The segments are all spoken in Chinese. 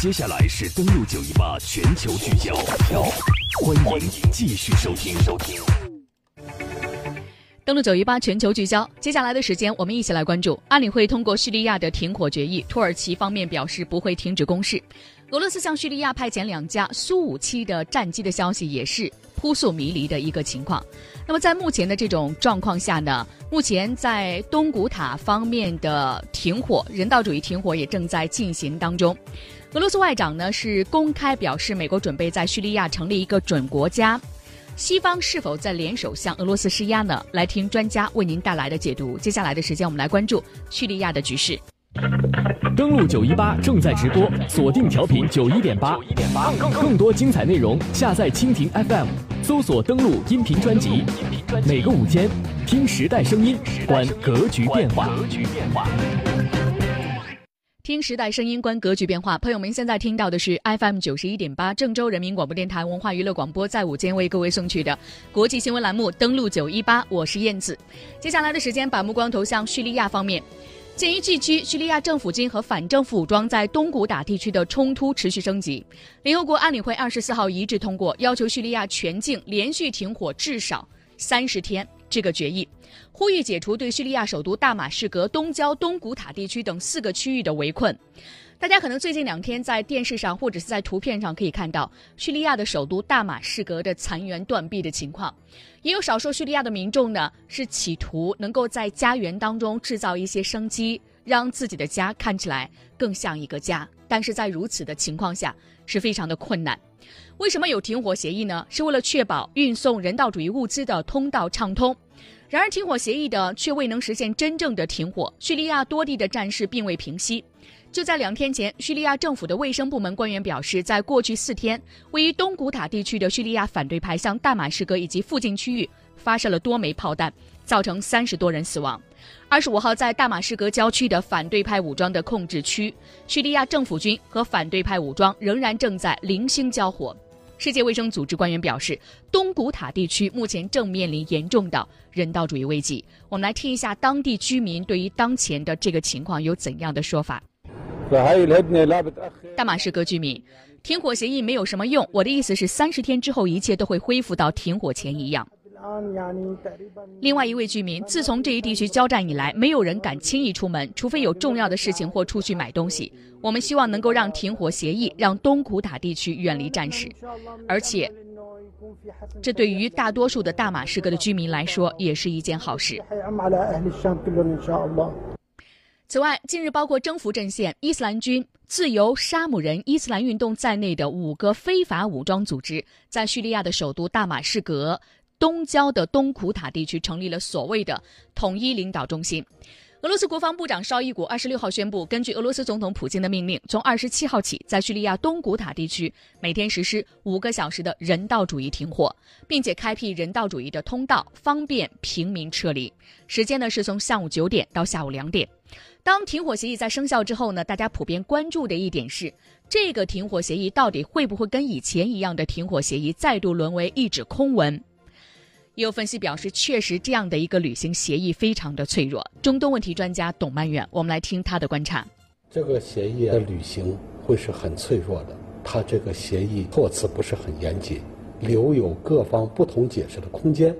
接下来是登录九一八全球聚焦，欢迎继续收听收听。登录九一八全球聚焦，接下来的时间我们一起来关注安理会通过叙利亚的停火决议，土耳其方面表示不会停止攻势。俄罗斯向叙利亚派遣两架苏五七的战机的消息也是扑朔迷离的一个情况。那么在目前的这种状况下呢，目前在东古塔方面的停火，人道主义停火也正在进行当中。俄罗斯外长呢是公开表示，美国准备在叙利亚成立一个准国家。西方是否在联手向俄罗斯施压呢？来听专家为您带来的解读。接下来的时间，我们来关注叙利亚的局势。登录九一八正在直播，锁定调频九一点八，更多精彩内容下载蜻蜓 FM，搜索登录音频专辑。每个午间，听时代声音，观格局变化。听时代声音，观格局变化。朋友们，现在听到的是 FM 九十一点八，郑州人民广播电台文化娱乐广播，在午间为各位送去的国际新闻栏目。登录九一八，我是燕子。接下来的时间，把目光投向叙利亚方面。鉴于近期叙利亚政府军和反政府武装在东古打地区的冲突持续升级，联合国安理会二十四号一致通过要求叙利亚全境连续停火至少三十天。这个决议呼吁解除对叙利亚首都大马士革东郊东古塔地区等四个区域的围困。大家可能最近两天在电视上或者是在图片上可以看到叙利亚的首都大马士革的残垣断壁的情况，也有少数叙利亚的民众呢是企图能够在家园当中制造一些生机，让自己的家看起来更像一个家。但是在如此的情况下是非常的困难。为什么有停火协议呢？是为了确保运送人道主义物资的通道畅通。然而，停火协议的却未能实现真正的停火。叙利亚多地的战事并未平息。就在两天前，叙利亚政府的卫生部门官员表示，在过去四天，位于东古塔地区的叙利亚反对派向大马士革以及附近区域发射了多枚炮弹，造成三十多人死亡。二十五号，在大马士革郊区的反对派武装的控制区，叙利亚政府军和反对派武装仍然正在零星交火。世界卫生组织官员表示，东古塔地区目前正面临严重的人道主义危机。我们来听一下当地居民对于当前的这个情况有怎样的说法。大马士革居民，停火协议没有什么用。我的意思是，三十天之后，一切都会恢复到停火前一样。另外一位居民，自从这一地区交战以来，没有人敢轻易出门，除非有重要的事情或出去买东西。我们希望能够让停火协议让东古塔地区远离战事，而且，这对于大多数的大马士革的居民来说也是一件好事。此外，近日包括征服阵线、伊斯兰军、自由沙姆人伊斯兰运动在内的五个非法武装组织，在叙利亚的首都大马士革。东郊的东库塔地区成立了所谓的统一领导中心。俄罗斯国防部长绍伊古二十六号宣布，根据俄罗斯总统普京的命令，从二十七号起，在叙利亚东古塔地区每天实施五个小时的人道主义停火，并且开辟人道主义的通道，方便平民撤离。时间呢是从上午九点到下午两点。当停火协议在生效之后呢，大家普遍关注的一点是，这个停火协议到底会不会跟以前一样的停火协议再度沦为一纸空文？也有分析表示，确实这样的一个履行协议非常的脆弱。中东问题专家董曼远，我们来听他的观察。这个协议的履行会是很脆弱的，它这个协议措辞不是很严谨，留有各方不同解释的空间。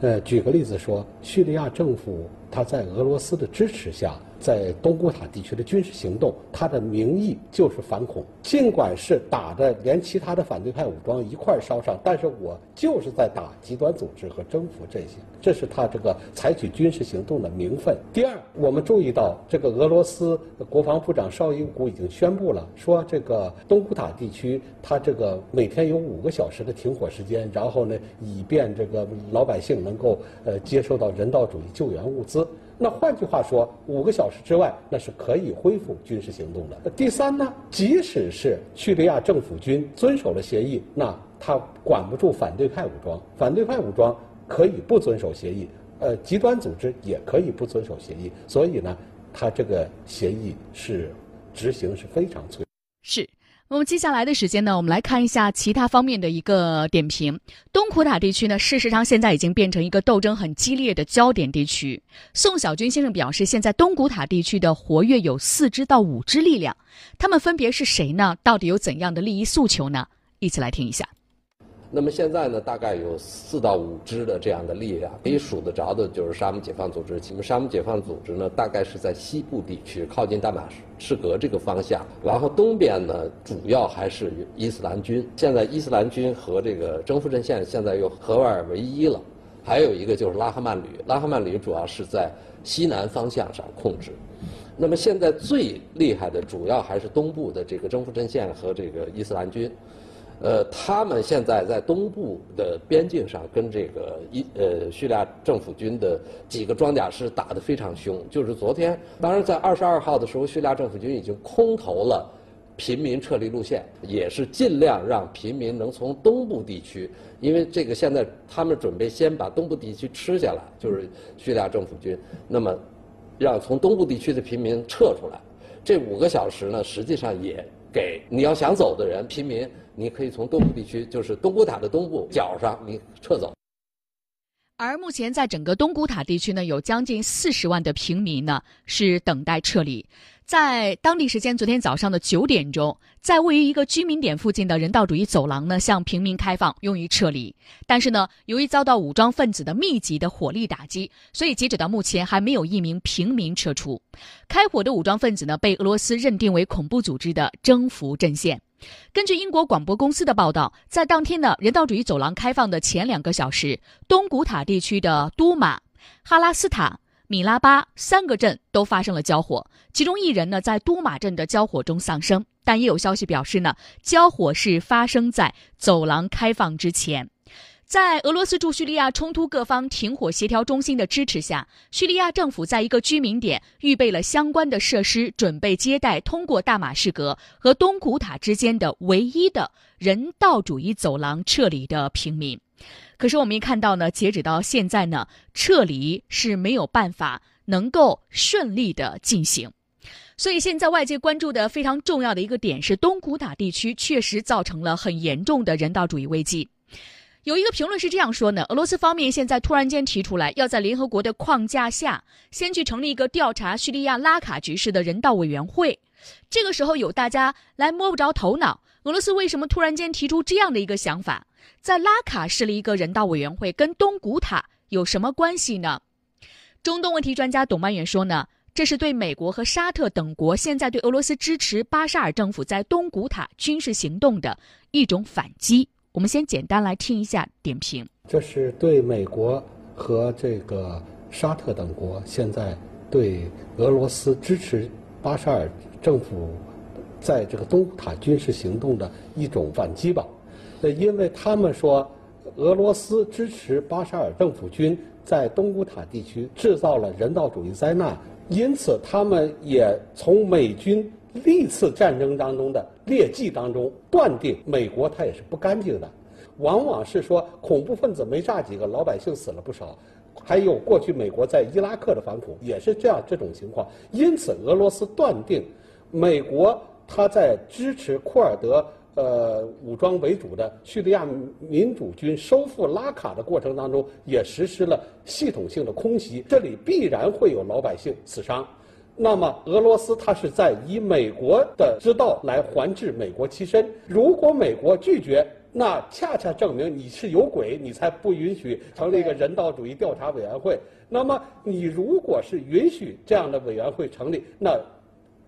呃，举个例子说，叙利亚政府他在俄罗斯的支持下。在东古塔地区的军事行动，它的名义就是反恐。尽管是打的连其他的反对派武装一块儿烧上，但是我就是在打极端组织和征服这些，这是他这个采取军事行动的名分。第二，我们注意到这个俄罗斯国防部长绍伊古已经宣布了，说这个东古塔地区，他这个每天有五个小时的停火时间，然后呢，以便这个老百姓能够呃接受到人道主义救援物资。那换句话说，五个小时之外，那是可以恢复军事行动的。第三呢，即使是叙利亚政府军遵守了协议，那他管不住反对派武装，反对派武装可以不遵守协议，呃，极端组织也可以不遵守协议。所以呢，他这个协议是执行是非常脆。是。那么接下来的时间呢，我们来看一下其他方面的一个点评。东古塔地区呢，事实上现在已经变成一个斗争很激烈的焦点地区。宋小军先生表示，现在东古塔地区的活跃有四支到五支力量，他们分别是谁呢？到底有怎样的利益诉求呢？一起来听一下。那么现在呢，大概有四到五支的这样的力量，可以数得着的就是沙姆解放组织。那么沙姆解放组织呢，大概是在西部地区，靠近大马士革这个方向。然后东边呢，主要还是伊斯兰军。现在伊斯兰军和这个征服阵线现在又合二为一了。还有一个就是拉哈曼旅，拉哈曼旅主要是在西南方向上控制。那么现在最厉害的，主要还是东部的这个征服阵线和这个伊斯兰军。呃，他们现在在东部的边境上跟这个一呃叙利亚政府军的几个装甲师打得非常凶。就是昨天，当然在二十二号的时候，叙利亚政府军已经空投了平民撤离路线，也是尽量让平民能从东部地区，因为这个现在他们准备先把东部地区吃下来，就是叙利亚政府军，那么让从东部地区的平民撤出来。这五个小时呢，实际上也给你要想走的人，平民。你可以从东部地区，就是东部塔的东部角上，你撤走。而目前在整个东古塔地区呢，有将近四十万的平民呢是等待撤离。在当地时间昨天早上的九点钟，在位于一个居民点附近的人道主义走廊呢，向平民开放，用于撤离。但是呢，由于遭到武装分子的密集的火力打击，所以截止到目前还没有一名平民撤出。开火的武装分子呢，被俄罗斯认定为恐怖组织的征服阵线。根据英国广播公司的报道，在当天呢人道主义走廊开放的前两个小时，东古塔地区的都马、哈拉斯塔、米拉巴三个镇都发生了交火，其中一人呢在都马镇的交火中丧生。但也有消息表示呢，交火是发生在走廊开放之前。在俄罗斯驻叙利亚冲突各方停火协调中心的支持下，叙利亚政府在一个居民点预备了相关的设施，准备接待通过大马士革和东古塔之间的唯一的人道主义走廊撤离的平民。可是我们一看到呢，截止到现在呢，撤离是没有办法能够顺利的进行。所以现在外界关注的非常重要的一个点是，东古塔地区确实造成了很严重的人道主义危机。有一个评论是这样说呢：俄罗斯方面现在突然间提出来，要在联合国的框架下，先去成立一个调查叙利亚拉卡局势的人道委员会。这个时候有大家来摸不着头脑，俄罗斯为什么突然间提出这样的一个想法？在拉卡设立一个人道委员会，跟东古塔有什么关系呢？中东问题专家董曼远说呢，这是对美国和沙特等国现在对俄罗斯支持巴沙尔政府在东古塔军事行动的一种反击。我们先简单来听一下点评。这是对美国和这个沙特等国现在对俄罗斯支持巴沙尔政府在这个东古塔军事行动的一种反击吧。呃，因为他们说俄罗斯支持巴沙尔政府军在东古塔地区制造了人道主义灾难，因此他们也从美军。历次战争当中的劣迹当中，断定美国它也是不干净的，往往是说恐怖分子没炸几个，老百姓死了不少，还有过去美国在伊拉克的反恐也是这样这种情况。因此，俄罗斯断定，美国他在支持库尔德呃武装为主的叙利亚民主军收复拉卡的过程当中，也实施了系统性的空袭，这里必然会有老百姓死伤。那么，俄罗斯它是在以美国的之道来还治美国其身。如果美国拒绝，那恰恰证明你是有鬼，你才不允许成立一个人道主义调查委员会。那么，你如果是允许这样的委员会成立，那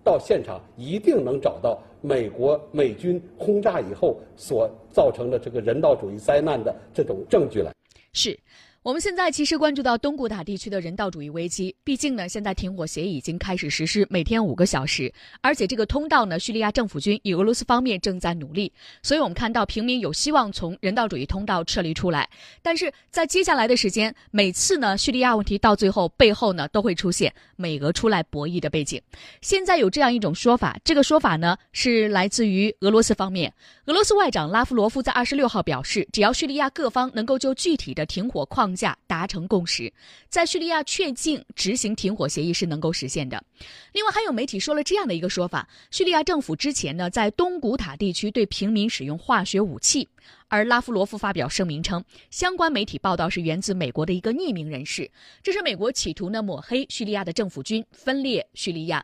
到现场一定能找到美国美军轰炸以后所造成的这个人道主义灾难的这种证据来。是。我们现在其实关注到东古塔地区的人道主义危机，毕竟呢，现在停火协议已经开始实施，每天五个小时，而且这个通道呢，叙利亚政府军与俄罗斯方面正在努力，所以我们看到平民有希望从人道主义通道撤离出来。但是在接下来的时间，每次呢，叙利亚问题到最后背后呢，都会出现美俄出来博弈的背景。现在有这样一种说法，这个说法呢是来自于俄罗斯方面，俄罗斯外长拉夫罗夫在二十六号表示，只要叙利亚各方能够就具体的停火框。框架达成共识，在叙利亚确定执行停火协议是能够实现的。另外，还有媒体说了这样的一个说法：叙利亚政府之前呢，在东古塔地区对平民使用化学武器。而拉夫罗夫发表声明称，相关媒体报道是源自美国的一个匿名人士，这是美国企图呢抹黑叙利亚的政府军，分裂叙利亚。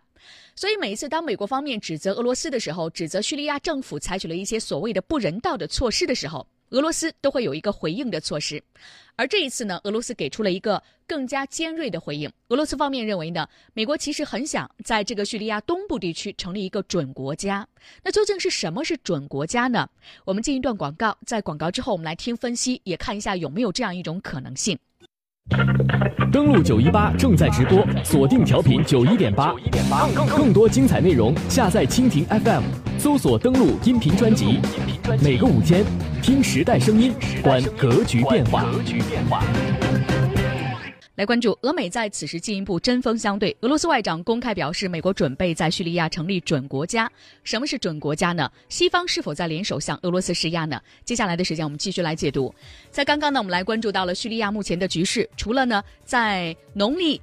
所以每一次当美国方面指责俄罗斯的时候，指责叙利亚政府采取了一些所谓的不人道的措施的时候，俄罗斯都会有一个回应的措施。而这一次呢，俄罗斯给出了一个更加尖锐的回应。俄罗斯方面认为呢，美国其实很想在这个叙利亚东部地区成立一个准国家。那究竟是什么是准国家呢？我们进一段广告，在广告之后我们来听分析，也看一下有没有这样一种可能性。登录九一八正在直播，锁定调频九一点八，更更多精彩内容，下载蜻蜓 FM，搜索登录音频专辑，每个午间听时代声音，观格局变化。来关注俄美在此时进一步针锋相对。俄罗斯外长公开表示，美国准备在叙利亚成立准国家。什么是准国家呢？西方是否在联手向俄罗斯施压呢？接下来的时间，我们继续来解读。在刚刚呢，我们来关注到了叙利亚目前的局势。除了呢，在农历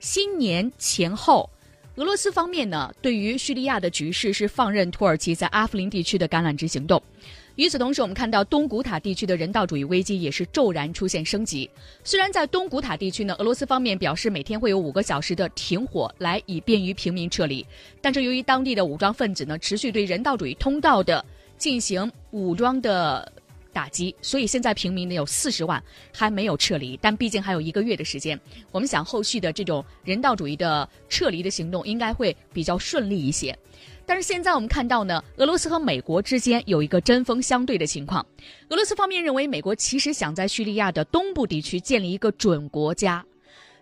新年前后，俄罗斯方面呢，对于叙利亚的局势是放任土耳其在阿夫林地区的橄榄枝行动。与此同时，我们看到东古塔地区的人道主义危机也是骤然出现升级。虽然在东古塔地区呢，俄罗斯方面表示每天会有五个小时的停火，来以便于平民撤离，但是由于当地的武装分子呢持续对人道主义通道的进行武装的打击，所以现在平民呢有四十万还没有撤离。但毕竟还有一个月的时间，我们想后续的这种人道主义的撤离的行动应该会比较顺利一些。但是现在我们看到呢，俄罗斯和美国之间有一个针锋相对的情况。俄罗斯方面认为，美国其实想在叙利亚的东部地区建立一个准国家。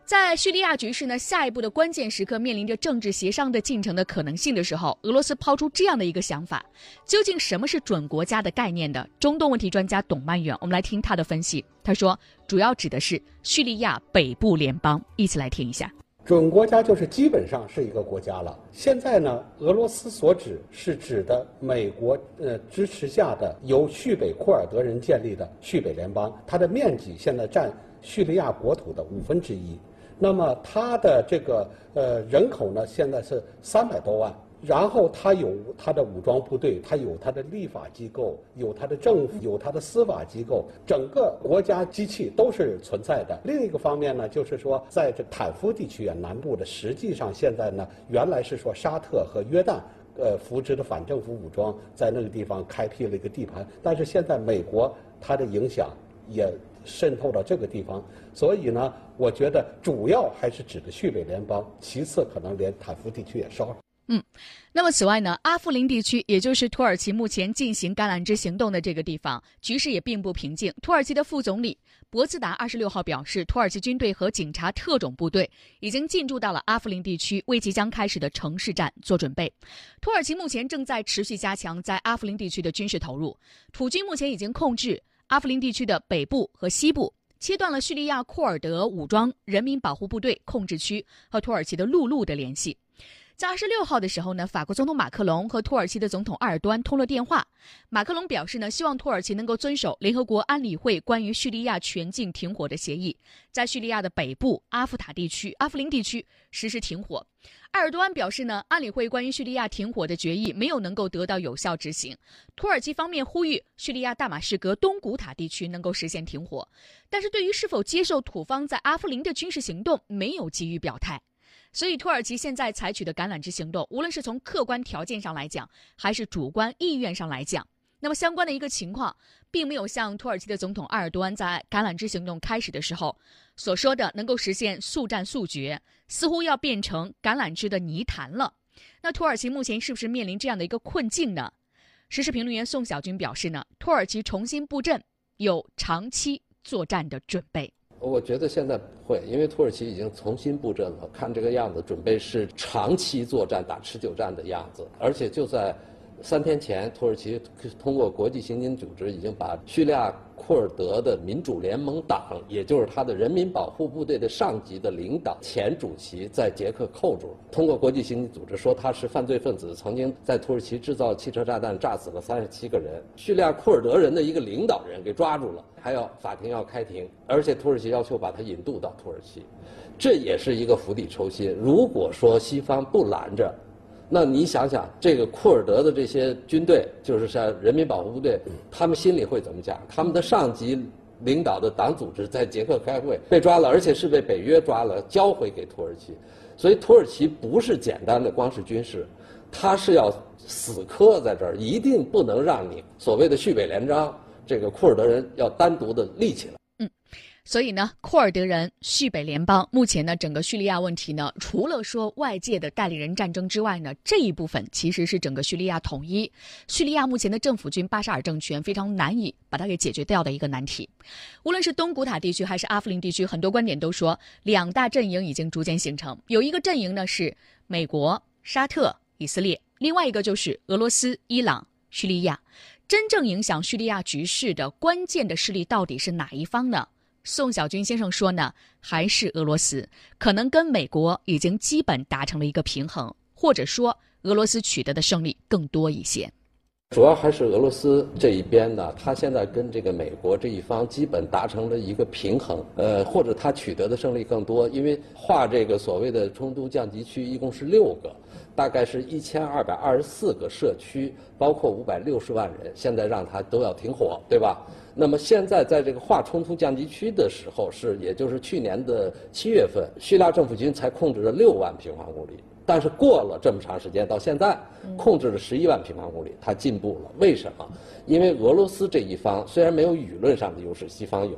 在叙利亚局势呢下一步的关键时刻，面临着政治协商的进程的可能性的时候，俄罗斯抛出这样的一个想法：究竟什么是准国家的概念的？中东问题专家董曼远，我们来听他的分析。他说，主要指的是叙利亚北部联邦。一起来听一下。准国家就是基本上是一个国家了。现在呢，俄罗斯所指是指的美国呃支持下的由叙北库尔德人建立的叙北联邦，它的面积现在占叙利亚国土的五分之一。那么它的这个呃人口呢，现在是三百多万。然后它有它的武装部队，它有它的立法机构，有它的政府，有它的司法机构，整个国家机器都是存在的。另一个方面呢，就是说在这坦夫地区啊南部的，实际上现在呢，原来是说沙特和约旦，呃扶植的反政府武装在那个地方开辟了一个地盘，但是现在美国它的影响也渗透到这个地方，所以呢，我觉得主要还是指的叙北联邦，其次可能连坦夫地区也烧了。嗯，那么此外呢，阿夫林地区，也就是土耳其目前进行橄榄枝行动的这个地方，局势也并不平静。土耳其的副总理博兹达二十六号表示，土耳其军队和警察特种部队已经进驻到了阿夫林地区，为即将开始的城市战做准备。土耳其目前正在持续加强在阿夫林地区的军事投入。土军目前已经控制阿夫林地区的北部和西部，切断了叙利亚库尔德武装人民保护部队控制区和土耳其的陆路的联系。在二十六号的时候呢，法国总统马克龙和土耳其的总统埃尔多安通了电话。马克龙表示呢，希望土耳其能够遵守联合国安理会关于叙利亚全境停火的协议，在叙利亚的北部阿夫塔地区、阿夫林地区实施停火。埃尔多安表示呢，安理会关于叙利亚停火的决议没有能够得到有效执行。土耳其方面呼吁叙利亚大马士革东古塔地区能够实现停火，但是对于是否接受土方在阿夫林的军事行动，没有给予表态。所以，土耳其现在采取的橄榄枝行动，无论是从客观条件上来讲，还是主观意愿上来讲，那么相关的一个情况，并没有像土耳其的总统埃尔多安在橄榄枝行动开始的时候所说的能够实现速战速决，似乎要变成橄榄枝的泥潭了。那土耳其目前是不是面临这样的一个困境呢？时事评论员宋小军表示呢，土耳其重新布阵，有长期作战的准备。我觉得现在不会，因为土耳其已经重新布阵了，看这个样子，准备是长期作战、打持久战的样子。而且就在，三天前，土耳其通过国际刑警组织已经把叙利亚库尔德的民主联盟党，也就是他的人民保护部队的上级的领导前主席，在捷克扣住了。通过国际刑警组织说他是犯罪分子，曾经在土耳其制造汽车炸弹，炸死了三十七个人。叙利亚库尔德人的一个领导人给抓住了，还要法庭要开庭，而且土耳其要求把他引渡到土耳其，这也是一个釜底抽薪。如果说西方不拦着，那你想想，这个库尔德的这些军队，就是像人民保护部队，他们心里会怎么想？他们的上级领导的党组织在捷克开会被抓了，而且是被北约抓了，交回给土耳其。所以土耳其不是简单的光是军事，他是要死磕在这儿，一定不能让你所谓的叙北联章，这个库尔德人要单独的立起来。所以呢，库尔德人叙北联邦目前呢，整个叙利亚问题呢，除了说外界的代理人战争之外呢，这一部分其实是整个叙利亚统一。叙利亚目前的政府军巴沙尔政权非常难以把它给解决掉的一个难题。无论是东古塔地区还是阿夫林地区，很多观点都说，两大阵营已经逐渐形成。有一个阵营呢是美国、沙特、以色列，另外一个就是俄罗斯、伊朗、叙利亚。真正影响叙利亚局势的关键的势力到底是哪一方呢？宋小军先生说呢，还是俄罗斯可能跟美国已经基本达成了一个平衡，或者说俄罗斯取得的胜利更多一些。主要还是俄罗斯这一边呢，他现在跟这个美国这一方基本达成了一个平衡，呃，或者他取得的胜利更多，因为划这个所谓的冲突降级区一共是六个，大概是一千二百二十四个社区，包括五百六十万人，现在让他都要停火，对吧？那么现在在这个划冲突降级区的时候，是也就是去年的七月份，叙利亚政府军才控制了六万平方公里，但是过了这么长时间，到现在控制了十一万平方公里，它进步了。为什么？因为俄罗斯这一方虽然没有舆论上的优势，西方有，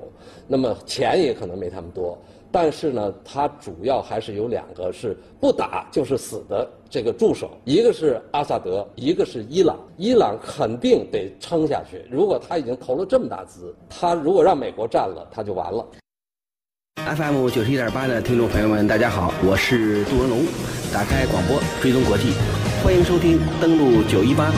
那么钱也可能没他们多。但是呢，它主要还是有两个是不打就是死的这个助手，一个是阿萨德，一个是伊朗。伊朗肯定得撑下去。如果他已经投了这么大资，他如果让美国占了，他就完了。FM 九十一点八的听众朋友们，大家好，我是杜文龙。打开广播，追踪国际，欢迎收听登录九一八。